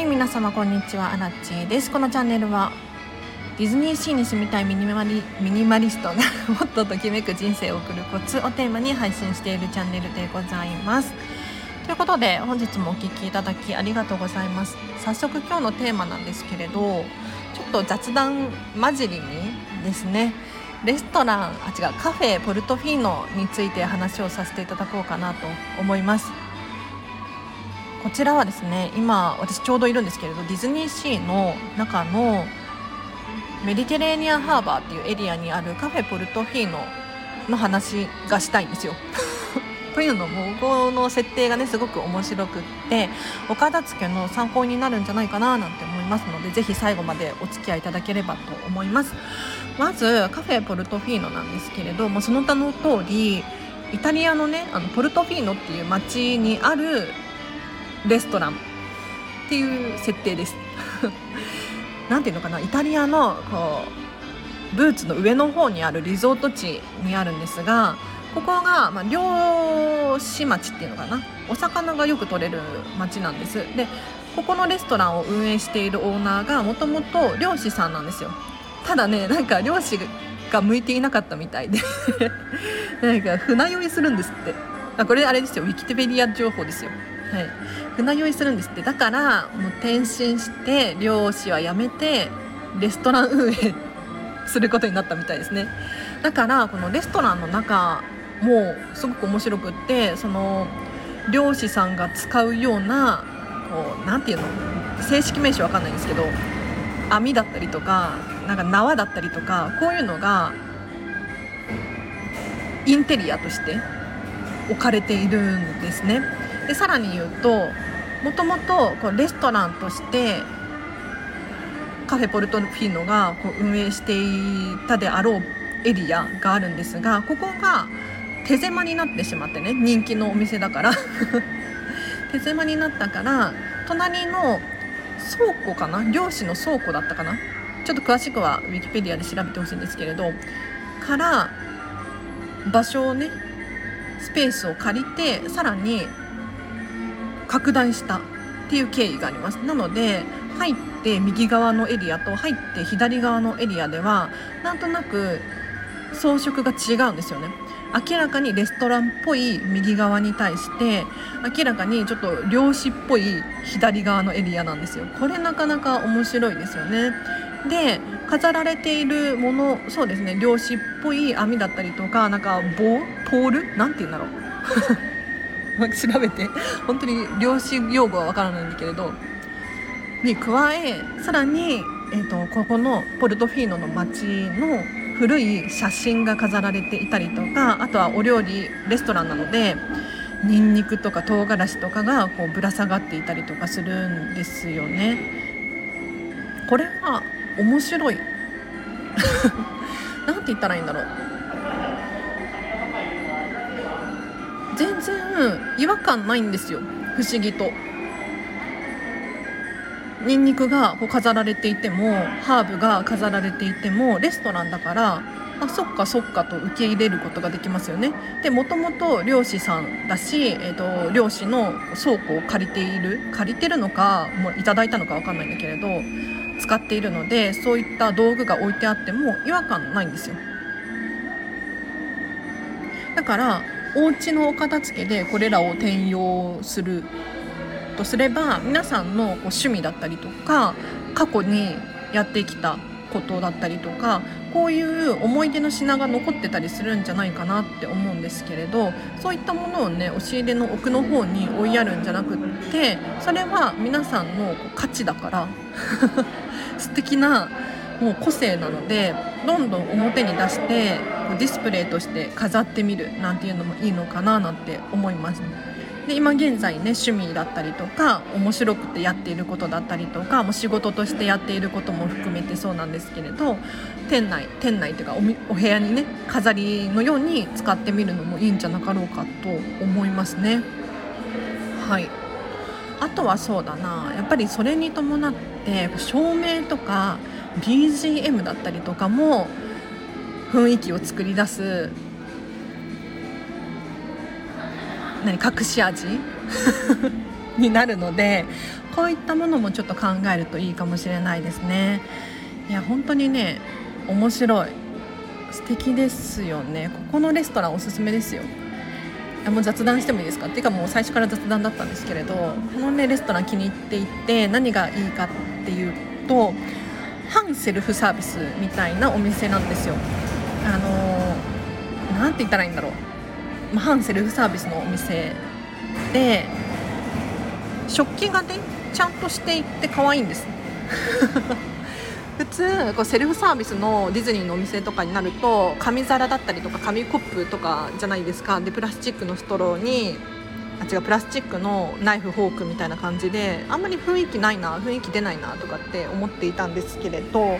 はい皆様こんにちはアラッチです。このチャンネルはディズニーシーに住みたいミニマリミニマリストが もっとときめく人生を送るコツをテーマに配信しているチャンネルでございます。ということで本日もお聴きいただきありがとうございます。早速今日のテーマなんですけれどちょっと雑談混じりにですねレストランあ違うカフェポルトフィーノについて話をさせていただこうかなと思います。こちらはですね今私ちょうどいるんですけれどディズニーシーの中のメディテレーニアンハーバーっていうエリアにあるカフェポルトフィーノの話がしたいんですよ。というのもこの設定がねすごく面白くってお片付けの参考になるんじゃないかななんて思いますのでぜひ最後までお付き合いいただければと思いますまずカフェポルトフィーノなんですけれどもその他の通りイタリアのねあのポルトフィーノっていう街にあるレストラン。っていう設定です。なんていうのかな？イタリアのこうブーツの上の方にあるリゾート地にあるんですがここが、まあ、漁師町っていうのかな？お魚がよく取れる町なんです。でここのレストランを運営しているオーナーがもともと漁師さんなんですよ。ただねなんか漁師が向いていなかったみたいで。なんか船酔いするんですって。あこれあれですよ。ウィキペディア情報ですよ。はい、船酔いするんですって。だからもう転身して漁師は辞めてレストラン運営することになったみたいですね。だからこのレストランの中もすごく面白くってその漁師さんが使うようなこうなんていうの？正式名称わかんないんですけど網だったりとかなんか縄だったりとかこういうのがインテリアとして置かれているんですね。でさらに言うともともとレストランとしてカフェポルトフィーノがこう運営していたであろうエリアがあるんですがここが手狭になってしまってね人気のお店だから。手狭になったから隣の倉庫かな？漁師の倉庫だったかな？ちょっと詳しくはウィキペディアで調べてほしいんですけれどから場所をねスペースを借りてさらに拡大したっていう経緯があります。なので入って右側のエリアと入って左側のエリアではなんとなく装飾が違うんですよね。明らかにレストランっぽい右側に対して明らかにちょっと漁師っぽい左側のエリアなんですよ。これなかなか面白いですよね。で飾られているものそうですね。漁師っぽい網だったりとかなんか棒？ポール？なんて言うんだろう。調べて。本当に漁師用語はわからないんだけれど。に加えさらに、えーと、ここのポルトフィーノの街の古い写真が飾られていたりとかあとはお料理レストランなのでニンニクとか唐辛子とかがこうぶら下がっていたりとかするんですよね。これは面白い。なんて言ったらいいんだろう。全然違和感ないんですよ。不思議と。ニンニクがこう飾られていてもハーブが飾られていてもレストランだからあそっかそっかと受け入れることができますよね。でもともと漁師さんだし、えーと、漁師の倉庫を借りている借りてるのかもういただいたのか分かんないんだけれど使っているのでそういった道具が置いてあっても違和感ないんですよ。だからお家のお片付けでこれらを転用するとすれば皆さんのこう趣味だったりとか過去にやってきたことだったりとかこういう思い出の品が残ってたりするんじゃないかなって思うんですけれどそういったものをね押し入れの奥の方に追いやるんじゃなくってそれは皆さんの価値だから 素敵なもう個性なのでどんどん表に出してディスプレイとして飾ってみるなんていうのもいいのかななんて思います。で今現在ね趣味だったりとか面白くてやっていることだったりとかもう仕事としてやっていることも含めてそうなんですけれど店内店内というかお部屋にね飾りのように使ってみるのもいいんじゃなかろうかと思いますね。はいあとはそうだなやっぱりそれに伴って照明とか BGM だったりとかも雰囲気を作り出す何隠し味？になるのでこういったものもちょっと考えるといいかもしれないですね。いや本当にね面白い。素敵ですよね。ここのレストランおすすめですよ。もう雑談してもいいですか？っていうかもう最初から雑談だったんですけれどこのねレストラン気に入っていて何がいいかっていうと反セルフサービスみたいなお店なんですよ。あの何て言ったらいいんだろう、まあ、反セルフサービスのお店で食器がねちゃんとしていって可愛いんです。普通こうセルフサービスのディズニーのお店とかになると紙皿だったりとか紙コップとかじゃないですか。でプラスチックのストローにあ違うプラスチックのナイフフォークみたいな感じであんまり雰囲気ないな雰囲気出ないなとかって思っていたんですけれど、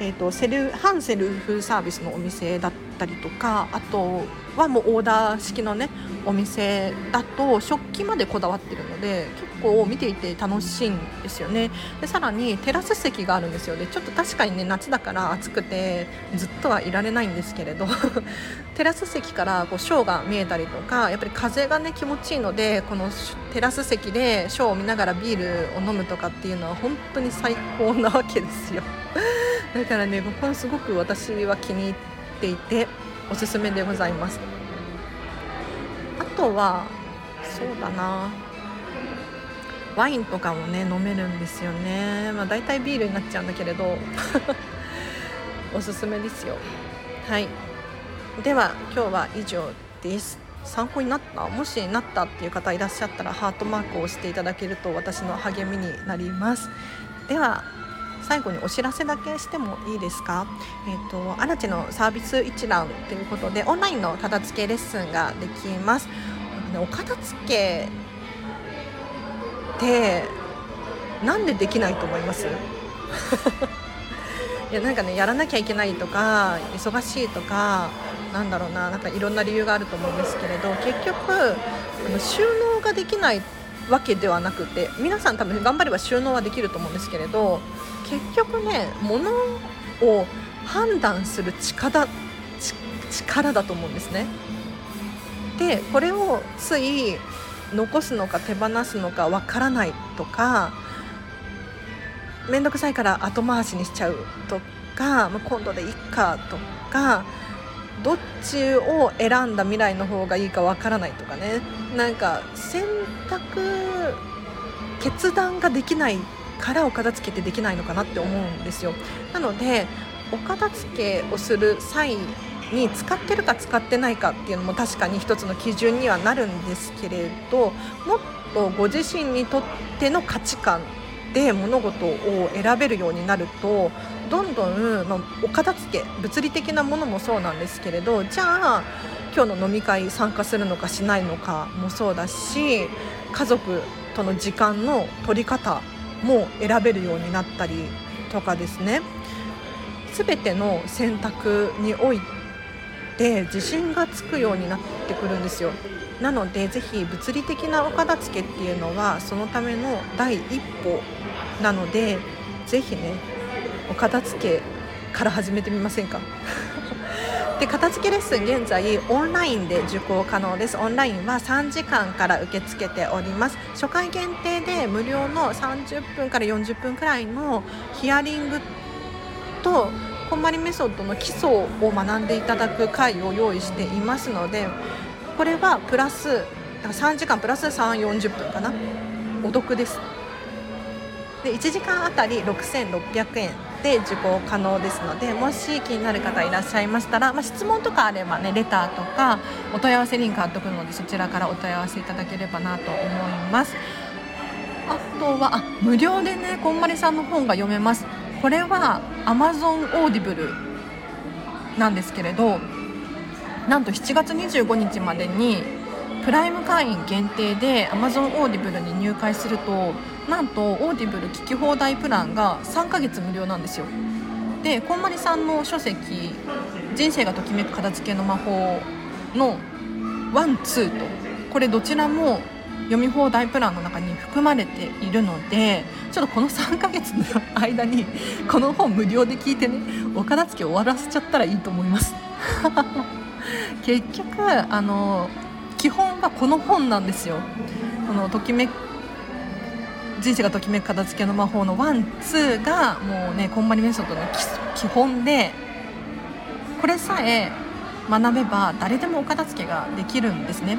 えーと、セル反セルフサービスのお店だったりとかあとはもうオーダー式のねお店だと食器までこだわってるので結構見ていて楽しいんですよね。でさらにテラス席があるんですよ。でちょっと確かにね夏だから暑くてずっとはいられないんですけれど。テラス席からこうショーが見えたりとかやっぱり風がね気持ちいいのでこのテラス席でショーを見ながらビールを飲むとかっていうのは本当に最高なわけですよ。だからねここはすごく私は気に入っていておすすめでございます。あとはそうだな。ワインとかもね飲めるんですよね。まあ大体ビールになっちゃうんだけれど。おすすめですよ。はい。では今日は以上です。参考になった？もしなったっていう方いらっしゃったらハートマークを押していただけると私の励みになります。では最後にお知らせだけしてもいいですか、えーと、とアラチのサービス一覧ということでオンラインの片付けレッスンができます。お片付けってなんでできないと思います？いやなんかねやらなきゃいけないとか忙しいとかなんだろうななんかいろんな理由があると思うんですけれど結局あの収納ができないわけではなくて皆さん多分頑張れば収納はできると思うんですけれど結局ね物を判断する力力だと思うんですね。でこれをつい残すのか手放すのかわからないとか面倒くさいから後回しにしちゃうとか、今度でいっかとかどっちを選んだ未来の方がいいかわからないとかね。なんか選択決断ができないからお片付けってできないのかなって思うんですよ。なのでお片付けをする際に使ってるか使ってないかっていうのも確かに一つの基準にはなるんですけれどもっとご自身にとっての価値観で物事を選べるようになるとどんどん、まあ、お片付け物理的なものもそうなんですけれどじゃあ今日の飲み会参加するのかしないのかもそうだし家族との時間の取り方も選べるようになったりとかですね。全ての選択において自信がつくようになってくるんですよ。なのでぜひ物理的なお片付けっていうのはそのための第一歩なのでぜひねお片付けから始めてみませんか？で片付けレッスン現在オンラインで受講可能です。オンラインは3時間から受け付けております。初回限定で無料の30分から40分くらいのヒアリングとこんまりメソッドの基礎を学んでいただく回を用意していますのでこれはプラス3時間プラス340分かな。お得です。で1時間あたり6600円で受講可能ですのでもし気になる方いらっしゃいましたら、まあ、質問とかあればねレターとかお問い合わせリンク貼っておくのでそちらからお問い合わせいただければなと思います。あとはあ無料でねこんまりさんの本が読めます。これは Amazon Audible なんですけれどなんと7月25日までにプライム会員限定で Amazon Audible に入会するとなんとオーディブル聞き放題プランが3ヶ月無料なんですよ。でこんまりさんの書籍「人生がときめく片付けの魔法」のワンツーとこれどちらも読み放題プランの中に含まれているのでちょっとこの3ヶ月の間に この本無料で聞いてねお片付け終わらせちゃったらいいと思います 結局あの基本はこの本なんですよこのときめ人生がときめく片付けの魔法のワンツーがもうねこんまりメソッドの基本でこれさえ学べば誰でもお片付けができるんですね。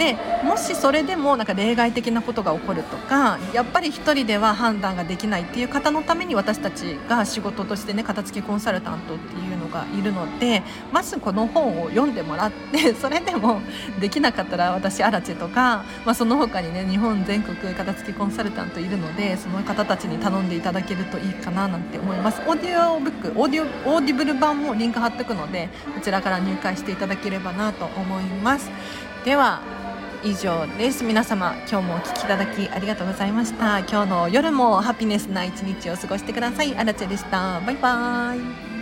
でもしそれでもなんか例外的なことが起こるとかやっぱり1人では判断ができないっていう方のために私たちが仕事としてね片付けコンサルタントっていうのがいるのでまずこの本を読んでもらって それでもできなかったら私あらちゃとか、まあ、その他にね日本全国片付けコンサルタントいるのでその方たちに頼んでいただけるといいかななんて思います。オーディオブックオーディオオーディブル版もリンク貼っておくのでこちらから入会していただければなと思います。では以上です。皆様今日もお聴きいただきありがとうございました。今日の夜もハピネスな一日を過ごしてください。あらちゃでした。バイバーイ。